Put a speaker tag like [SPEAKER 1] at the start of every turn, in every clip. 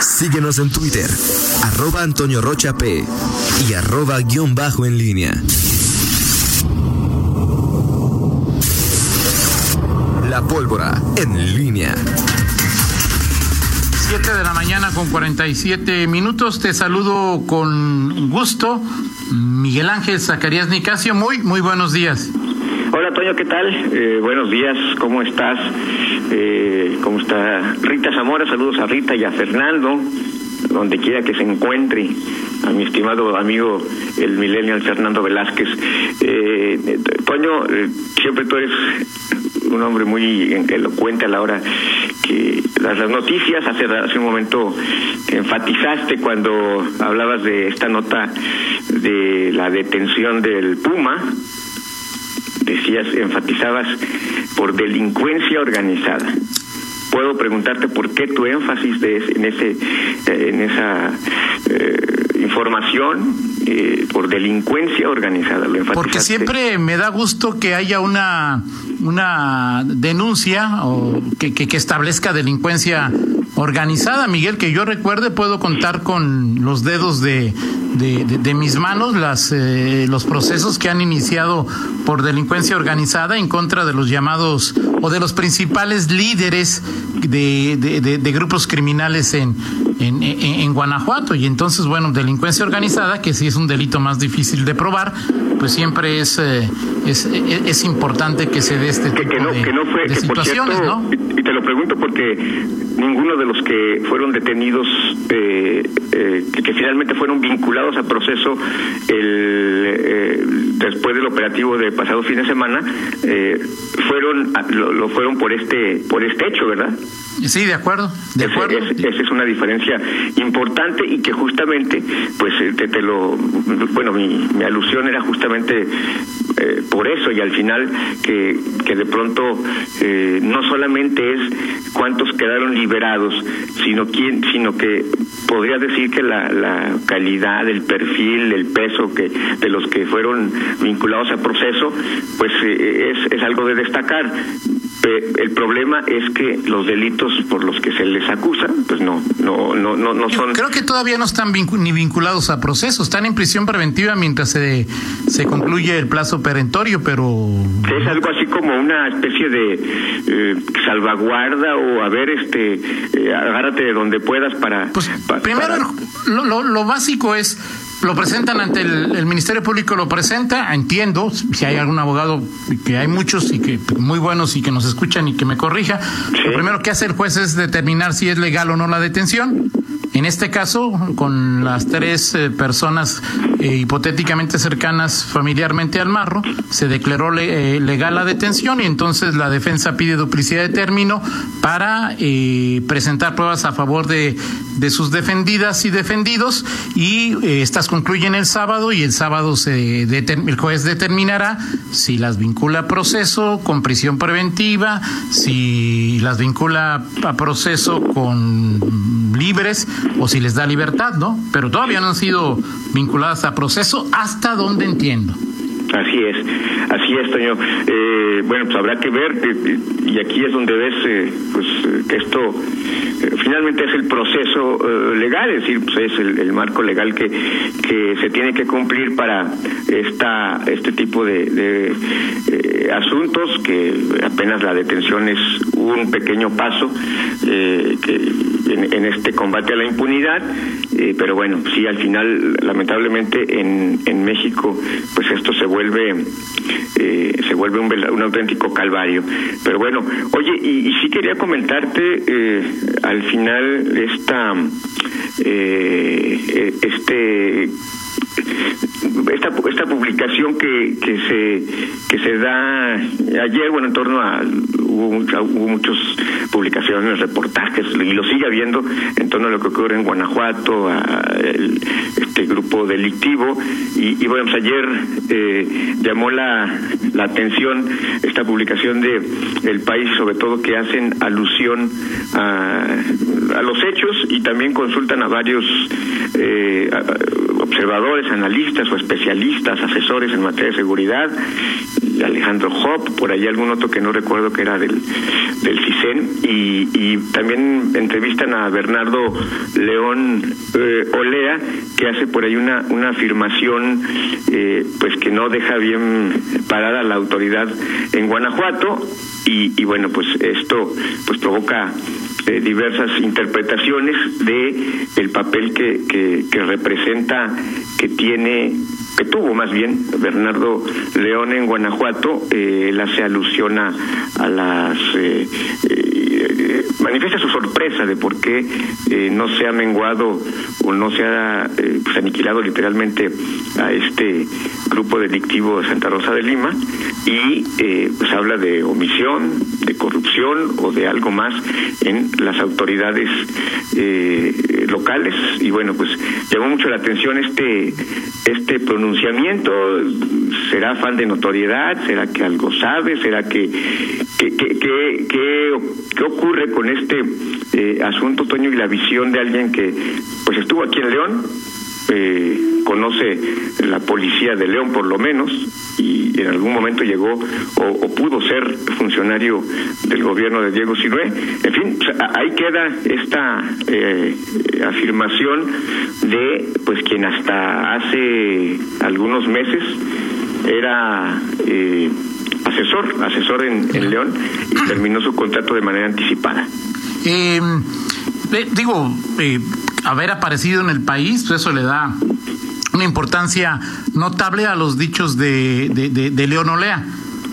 [SPEAKER 1] Síguenos en Twitter, arroba Antonio Rocha P y arroba guion bajo en línea. La pólvora en línea.
[SPEAKER 2] 7 de la mañana con 47 minutos. Te saludo con gusto. Miguel Ángel Zacarías Nicasio, muy, muy buenos días.
[SPEAKER 3] Hola Toño, ¿qué tal? Eh, buenos días, ¿cómo estás? Eh, ¿Cómo está Rita Zamora? Saludos a Rita y a Fernando, donde quiera que se encuentre, a mi estimado amigo el millennial Fernando Velázquez. Eh, Toño, eh, siempre tú eres un hombre muy elocuente a la hora que las, las noticias, hace, hace un momento enfatizaste cuando hablabas de esta nota de la detención del Puma, decías, enfatizabas por delincuencia organizada. Puedo preguntarte por qué tu énfasis de, en ese eh, en esa eh, información eh, por delincuencia organizada.
[SPEAKER 2] Porque siempre me da gusto que haya una una denuncia o que, que, que establezca delincuencia organizada, Miguel, que yo recuerde, puedo contar con los dedos de, de, de, de mis manos las, eh, los procesos que han iniciado por delincuencia organizada en contra de los llamados o de los principales líderes de, de grupos criminales en, en, en, en, Guanajuato. Y entonces, bueno, delincuencia organizada, que sí es un delito más difícil de probar, pues siempre es, eh, es, es, importante que se dé este tipo
[SPEAKER 3] que, que no,
[SPEAKER 2] de,
[SPEAKER 3] que no fue,
[SPEAKER 2] de situaciones,
[SPEAKER 3] cierto,
[SPEAKER 2] ¿no?
[SPEAKER 3] Lo pregunto porque ninguno de los que fueron detenidos, eh, eh, que, que, finalmente fueron vinculados a proceso el, eh, después del operativo de pasado fin de semana, eh, fueron lo, lo, fueron por este por este hecho, ¿verdad?
[SPEAKER 2] Sí, de acuerdo, de
[SPEAKER 3] ese,
[SPEAKER 2] acuerdo.
[SPEAKER 3] Esa es una diferencia importante y que justamente, pues te, te lo, bueno, mi, mi, alusión era justamente eh, por eso y al final que, que de pronto eh, no solamente es cuántos quedaron liberados, sino quién, sino que podría decir que la, la calidad, el perfil, el peso que de los que fueron vinculados a proceso, pues eh, es, es algo de destacar el problema es que los delitos por los que se les acusa, pues no, no, no, no, no son.
[SPEAKER 2] Creo que todavía no están vincu ni vinculados a procesos, están en prisión preventiva mientras se, se concluye el plazo perentorio, pero.
[SPEAKER 3] Es algo así como una especie de eh, salvaguarda o a ver, este, eh, agárrate de donde puedas para.
[SPEAKER 2] Pues
[SPEAKER 3] pa,
[SPEAKER 2] primero,
[SPEAKER 3] para...
[SPEAKER 2] Lo, lo, lo básico es lo presentan ante el, el, Ministerio Público, lo presenta, entiendo, si hay algún abogado, que hay muchos y que muy buenos y que nos escuchan y que me corrija, sí. lo primero que hace el juez es determinar si es legal o no la detención. En este caso, con las tres eh, personas eh, hipotéticamente cercanas familiarmente al marro, se declaró eh, legal la detención y entonces la defensa pide duplicidad de término para presentar pruebas a favor de, de, sus defendidas y defendidos y estas concluyen el sábado y el sábado se el juez determinará si las vincula a proceso con prisión preventiva, si las vincula a proceso con libres o si les da libertad, ¿no? Pero todavía no han sido vinculadas a proceso hasta donde entiendo.
[SPEAKER 3] Así es, así es, Toño. Eh, bueno, pues habrá que ver, eh, y aquí es donde ves eh, pues que esto eh, finalmente es el proceso eh, legal, es decir, pues es el, marco legal que, que se tiene que cumplir para esta este tipo de, de eh, asuntos, que apenas la detención es un pequeño paso que en, este combate a la impunidad, pero bueno, sí, al final, lamentablemente en, en México, pues esto se vuelve se vuelve un, un, auténtico calvario. Pero bueno, oye, y, y sí quería comentarte al final esta eh, este esta esta publicación que, que se que se da ayer bueno en torno a hubo, hubo muchas publicaciones reportajes y lo sigue habiendo en torno a lo que ocurre en Guanajuato a el, este grupo delictivo. Y, y bueno pues ayer eh, llamó la, la atención esta publicación de el país sobre todo que hacen alusión a, a los hechos y también consultan a varios eh, observadores, analistas o especialistas, asesores en materia de seguridad Alejandro Hop, por ahí algún otro que no recuerdo que era del, del CISEN, y, también entrevistan a Bernardo León eh, Olea, que hace por ahí una, una afirmación eh, pues que no deja bien parada la autoridad en Guanajuato, y, bueno, pues esto pues provoca eh, diversas interpretaciones de el papel que, que representa, que tiene que tuvo más bien Bernardo León en Guanajuato, eh, él hace alusión a, a las eh, eh, manifiesta su sorpresa de por qué eh, no se ha menguado o no se ha eh, pues aniquilado literalmente a este grupo delictivo de Santa Rosa de Lima y eh, pues habla de omisión, de corrupción o de algo más en las autoridades eh, locales. Y bueno pues llamó mucho la atención este este pronunciamiento será fan de notoriedad será que algo sabe será que que que, que, que ¿Qué ocurre con este eh, asunto, Toño, y la visión de alguien que pues estuvo aquí en León, eh, conoce la policía de León por lo menos, y en algún momento llegó o, o pudo ser funcionario del gobierno de Diego Sinué. En fin, ahí queda esta eh, afirmación de pues quien hasta hace algunos meses era eh, asesor, asesor en, en, León y terminó su contrato de manera anticipada.
[SPEAKER 2] Eh, digo, eh, haber aparecido en el país, pues eso le da una importancia notable a los dichos de, de, de, de León Olea.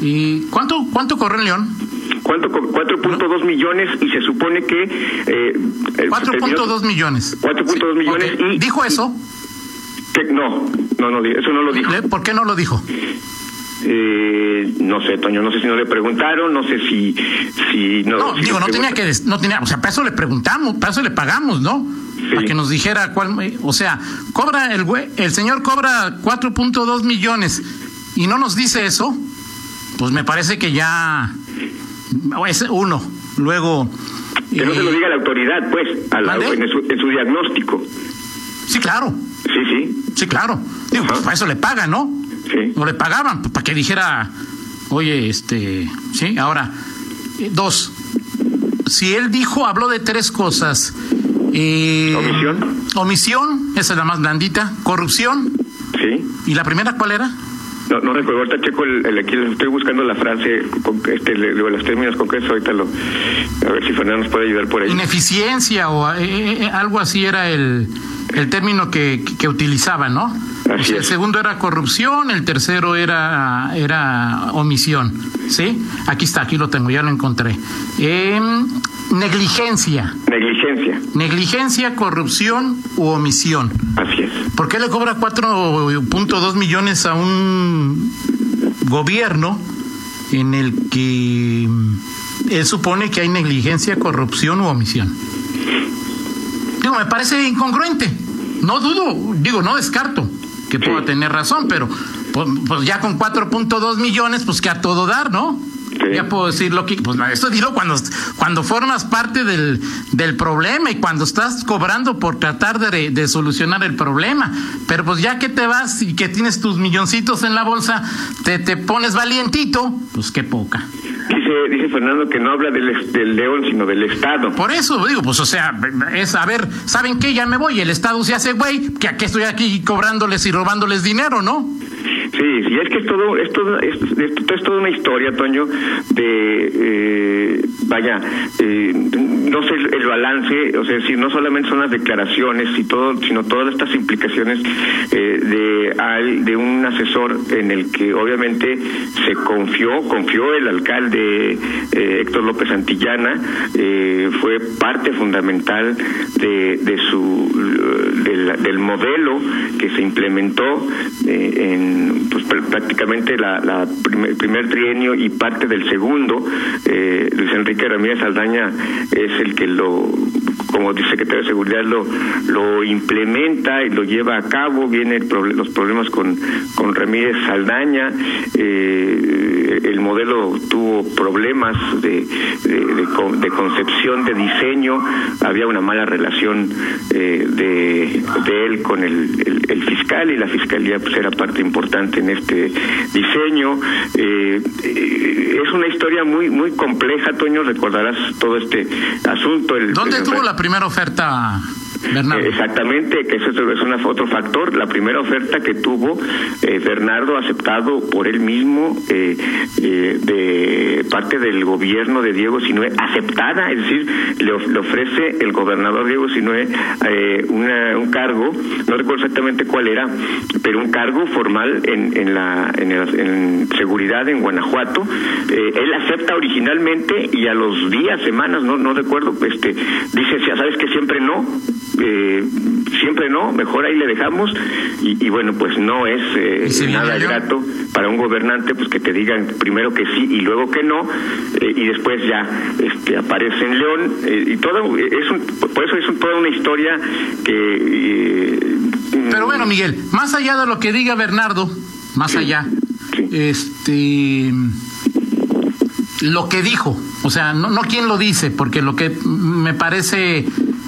[SPEAKER 2] ¿Y cuánto, cuánto corre en León?
[SPEAKER 3] 4.2 millones y se supone que...
[SPEAKER 2] Eh, 4.2 millones.
[SPEAKER 3] 4.2 sí, millones
[SPEAKER 2] okay. y... ¿Dijo eso?
[SPEAKER 3] No, no, no, eso no lo dijo.
[SPEAKER 2] ¿Por qué no lo dijo?
[SPEAKER 3] Eh, no sé, Toño, no sé si no le preguntaron, no sé si, si no.
[SPEAKER 2] No,
[SPEAKER 3] si
[SPEAKER 2] digo, no tenía que, no tenía, o sea, para eso le preguntamos, para eso le pagamos, ¿no? Sí. Para que nos dijera cuál, o sea, cobra el güey, el señor cobra 4.2 millones y no nos dice eso, pues me parece que ya es uno. Luego.
[SPEAKER 3] Que eh, no se lo diga la autoridad, pues, a la, en, su, en su diagnóstico.
[SPEAKER 2] Sí, claro.
[SPEAKER 3] Sí, sí.
[SPEAKER 2] Sí, claro. Digo, pues para eso le pagan, ¿no?
[SPEAKER 3] Sí.
[SPEAKER 2] No le pagaban, pues, para que dijera, oye, este, sí, ahora, eh, dos, si él dijo, habló de tres cosas. Eh,
[SPEAKER 3] omisión.
[SPEAKER 2] Omisión, esa es la más blandita. Corrupción.
[SPEAKER 3] Sí.
[SPEAKER 2] ¿Y la primera cuál era?
[SPEAKER 3] No, no recuerdo, ahorita checo el, el, aquí, estoy buscando la frase, con, este, le, los términos concretos, ahorita lo, a ver si Fernando nos puede ayudar por ahí.
[SPEAKER 2] Ineficiencia o eh, eh, algo así era el, el término que, que, que utilizaba, ¿no?
[SPEAKER 3] Así
[SPEAKER 2] el segundo era corrupción, el tercero era, era omisión, ¿sí? Aquí está, aquí lo tengo, ya lo encontré. Eh, negligencia.
[SPEAKER 3] Negligencia.
[SPEAKER 2] Negligencia, corrupción u omisión.
[SPEAKER 3] Así es.
[SPEAKER 2] ¿Por qué le cobra 4.2 millones a un gobierno en el que él supone que hay negligencia, corrupción u omisión? Digo, me parece incongruente. No dudo, digo, no descarto que pueda tener razón, pero pues, pues ya con 4.2 millones, pues que a todo dar, ¿no? Sí. Ya puedo decir lo que, pues esto dilo cuando, cuando formas parte del, del problema y cuando estás cobrando por tratar de, de, solucionar el problema. Pero pues ya que te vas y que tienes tus milloncitos en la bolsa, te, te pones valientito, pues qué poca.
[SPEAKER 3] Dice, Fernando que no habla del, del León, sino del Estado.
[SPEAKER 2] Por eso digo, pues o sea, es a ver, ¿saben qué? Ya me voy, el Estado se hace güey, que aquí estoy aquí cobrándoles y robándoles dinero, ¿no?
[SPEAKER 3] Sí, sí, es que es todo, es, todo, es, toda una historia, Toño, de, eh, vaya, eh, no sé el, balance, o sea, si no solamente son las declaraciones, y todo, sino todas estas implicaciones eh, de, de un asesor en el que obviamente se confió, confió el alcalde eh, Héctor López Antillana, eh, fue parte fundamental de, de su, del modelo que se implementó en pues prácticamente la, primer, primer, trienio y parte del segundo, eh, Luis Enrique Ramírez Saldaña es el que lo, como dice secretario de Seguridad, lo, lo implementa y lo lleva a cabo, vienen los problemas con, con Ramírez Saldaña, eh, el modelo tuvo problemas de, de, concepción, de diseño, había una mala relación eh, de, él con el, el, fiscal y la fiscalía pues era parte importante en este diseño. Eh, eh, es una historia muy muy compleja, Toño, recordarás todo este asunto.
[SPEAKER 2] El, ¿Dónde tuvo la primera oferta?
[SPEAKER 3] Exactamente, que eso es una, otro factor. La primera oferta que tuvo eh, Bernardo, aceptado por él mismo eh, eh, de parte del gobierno de Diego Sinue, aceptada, es decir, le, ofrece el gobernador Diego Sinue un cargo, no recuerdo exactamente cuál era, pero un cargo formal en, en, la, en, seguridad en Guanajuato. él acepta originalmente y a los días, semanas, no, no recuerdo, este, dice, sabes que siempre no, eh, siempre no, mejor ahí le dejamos. Y, bueno, pues no es eh, nada grato para un gobernante pues que te digan primero que sí y luego que no eh, y después ya este aparece en León. Y todo es un, por eso es toda una historia que
[SPEAKER 2] pero bueno Miguel más allá de lo que diga Bernardo más allá este lo que dijo o sea no no quién lo dice porque lo que me parece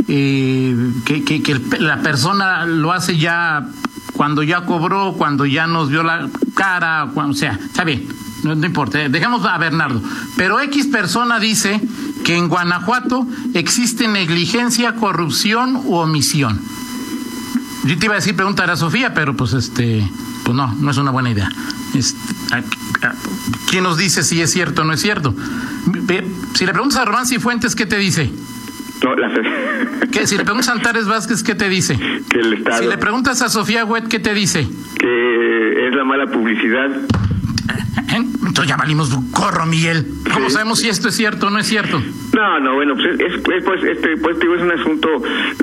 [SPEAKER 2] eh, que, que, la persona lo hace ya cuando ya cobró, cuando ya nos vio la cara, o sea, está bien, no, importa, eh, dejamos a Bernardo. Pero X persona dice que en Guanajuato existe negligencia, corrupción u omisión. Yo te iba a decir preguntar a Sofía, pero pues este, pues no, no es una buena idea. Este, ¿Quién nos dice si es cierto o no es cierto? Si le preguntas a Román Cifuentes, ¿qué te dice? Si le preguntas a Antares Vázquez, ¿qué te dice?
[SPEAKER 3] Que el Estado.
[SPEAKER 2] Si le preguntas a Sofía Huet, ¿qué te dice?
[SPEAKER 3] Que es la mala publicidad.
[SPEAKER 2] Entonces ya valimos un corro, Miguel. ¿Cómo sabemos si esto es cierto o no es cierto?
[SPEAKER 3] No, no, bueno, pues es, pues, este, pues digo, es un asunto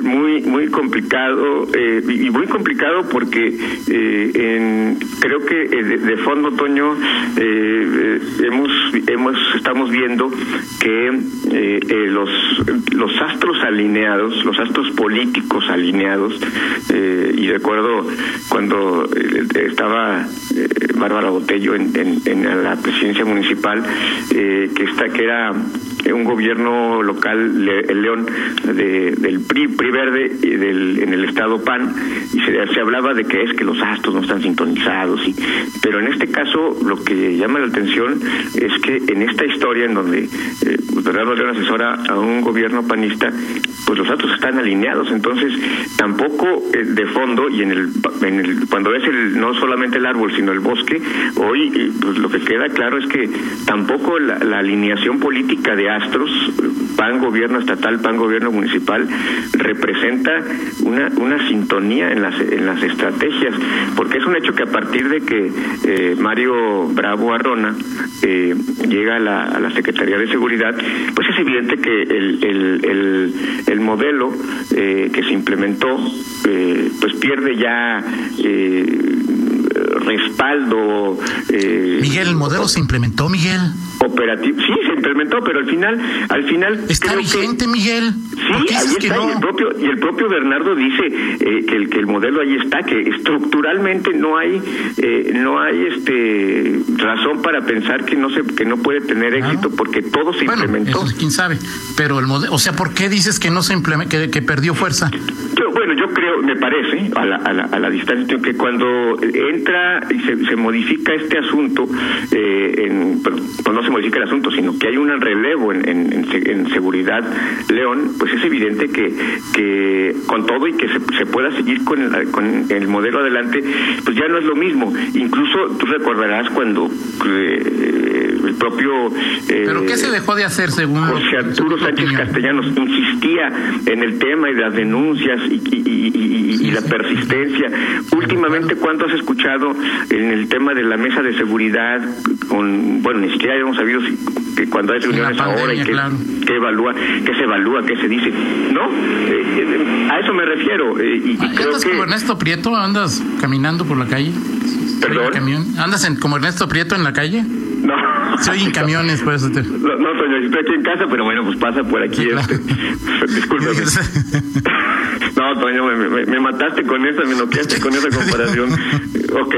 [SPEAKER 3] muy muy complicado eh, y muy complicado porque eh, en, creo que eh, de, fondo, Toño, hemos hemos estamos viendo que los los astros alineados, los astros políticos alineados y recuerdo cuando estaba Bárbara Botello en, en, la presidencia municipal que está que era un gobierno local, el León, del PRI, PRI Verde, del, en el estado PAN, y se, hablaba de que es que los astros no están sintonizados, y, pero en este caso lo que llama la atención es que en esta historia en donde eh, Bernardo León asesora a un gobierno panista, pues los astros están alineados, entonces tampoco eh, de fondo y en el, en el cuando ves el, no solamente el árbol, sino el bosque, hoy eh, pues lo que queda claro es que tampoco la alineación política de astros, PAN gobierno estatal, PAN gobierno municipal, representa una, una sintonía en las, en las estrategias, porque es un hecho que a partir de que eh, Mario Bravo Arrona eh, llega a la, a la Secretaría de Seguridad, pues es evidente que el, el, el, modelo eh, que se implementó pues pierde ya respaldo.
[SPEAKER 2] Miguel, ¿el modelo se implementó, Miguel?
[SPEAKER 3] operativo. Sí, se implementó, pero al final, al final
[SPEAKER 2] está vigente, Miguel.
[SPEAKER 3] Sí, ahí está y el propio y el propio Bernardo dice eh, que el que el modelo ahí está, que estructuralmente no hay eh, no hay este razón para pensar que no se que no puede tener éxito porque todo se implementó.
[SPEAKER 2] quién sabe, pero el modelo, o sea, ¿por qué dices que no se implementó, que, perdió fuerza?
[SPEAKER 3] bueno, yo creo, me parece a la, a la, a la distancia que cuando entra y se, se modifica este asunto, eh, en, pues no se modifica el asunto, sino que hay un relevo en, en, seguridad León, pues es evidente que, que con todo y que se, se pueda seguir con el, con el modelo adelante, pues ya no es lo mismo. Incluso tú recordarás cuando eh, el propio...
[SPEAKER 2] Eh, ¿Pero qué se dejó de hacer según...
[SPEAKER 3] José Arturo Sánchez Castellanos insistía en el tema y las denuncias y, y, y, la persistencia. Últimamente, ¿cuánto has escuchado en el tema de la mesa de seguridad con, bueno, ni siquiera hemos sabido si, que cuando hay reuniones ahora y que, evalúa, que se evalúa, que se dice, ¿no? Eh, eh, a eso me refiero. Eh, y,
[SPEAKER 2] ¿Andas como Ernesto Prieto? ¿Andas caminando por la calle?
[SPEAKER 3] ¿Perdón?
[SPEAKER 2] ¿Andas en, como Ernesto Prieto en la calle?
[SPEAKER 3] No.
[SPEAKER 2] Soy en camiones, pues.
[SPEAKER 3] No, no, estoy aquí en casa, pero bueno, pues pasa por aquí. este. Disculpe. No, Toño, me, me, mataste con esa, me noqueaste con esa comparación. ok.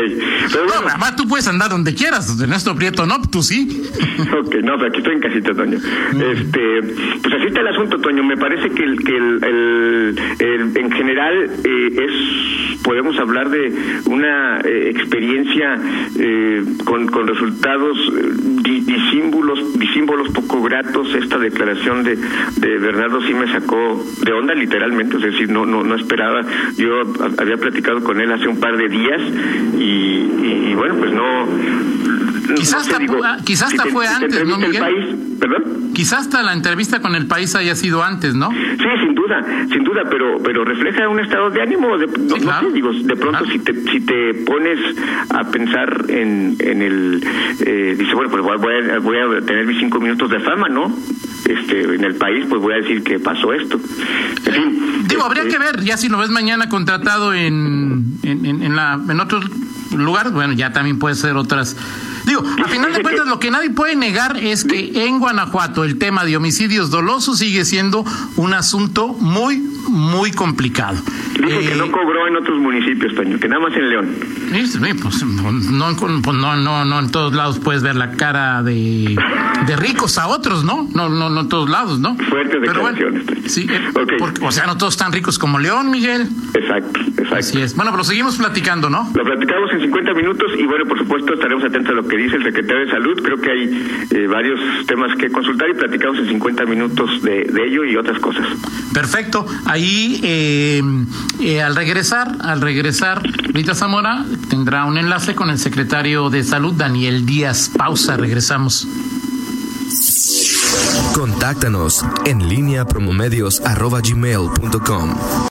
[SPEAKER 2] Pero bueno. No, además tú puedes andar donde quieras, en esto Prieto, no, tú sí.
[SPEAKER 3] ok, no, pero aquí estoy en casita, Toño. Mm. Este, pues así está el asunto, Toño. Me parece que el, que el, el, en general eh, es, podemos hablar de una eh, experiencia eh, con, con resultados disímbolos, disímbolos poco gratos. Esta declaración de, de Bernardo sí me sacó de onda, literalmente, es decir, no, no, no esperaba. Yo había platicado con él hace un par de días y, y, bueno, pues no.
[SPEAKER 2] Quizás hasta, quizás hasta fue antes, ¿no, Miguel?
[SPEAKER 3] País, ¿Perdón?
[SPEAKER 2] Quizás hasta la entrevista con el país haya sido antes, ¿no?
[SPEAKER 3] Sí, sin duda, sin duda, pero pero refleja un estado de ánimo. De, no, digo, de pronto si te si te pones a pensar en, en el eh, dice bueno pues voy a, voy a tener mis cinco minutos de fama, ¿no? Este, en el país, pues voy a decir que pasó esto.
[SPEAKER 2] Digo, habría que ver, ya si lo ves mañana contratado en, en, en, la, en otros lugares, bueno, ya también puede ser otras Digo, a final de cuentas, lo que nadie puede negar es que en Guanajuato el tema de homicidios dolosos sigue siendo un asunto muy, muy complicado.
[SPEAKER 3] Dice que no eh, cobró en otros municipios, Toño, que nada más en León.
[SPEAKER 2] Sí, pues no, no, no, no en todos lados puedes ver la cara de, de ricos a otros, ¿no? No, no, no en todos lados, ¿no?
[SPEAKER 3] Fuertes declaraciones.
[SPEAKER 2] sí, eh, o sea, no todos están ricos como León, Miguel.
[SPEAKER 3] Exacto, exacto.
[SPEAKER 2] Así es. Bueno, pero seguimos platicando, ¿no?
[SPEAKER 3] Lo platicamos en 50 minutos y bueno, por supuesto estaremos atentos a lo que dice el secretario de Salud. Creo que hay eh, varios temas que consultar y platicamos en 50 minutos de, de ello y otras cosas.
[SPEAKER 2] Perfecto. Ahí eh, eh, al regresar, al regresar, Rita Zamora tendrá un enlace con el secretario de Salud, Daniel Díaz. Pausa, regresamos.
[SPEAKER 1] Contáctanos en línea promomedios.com.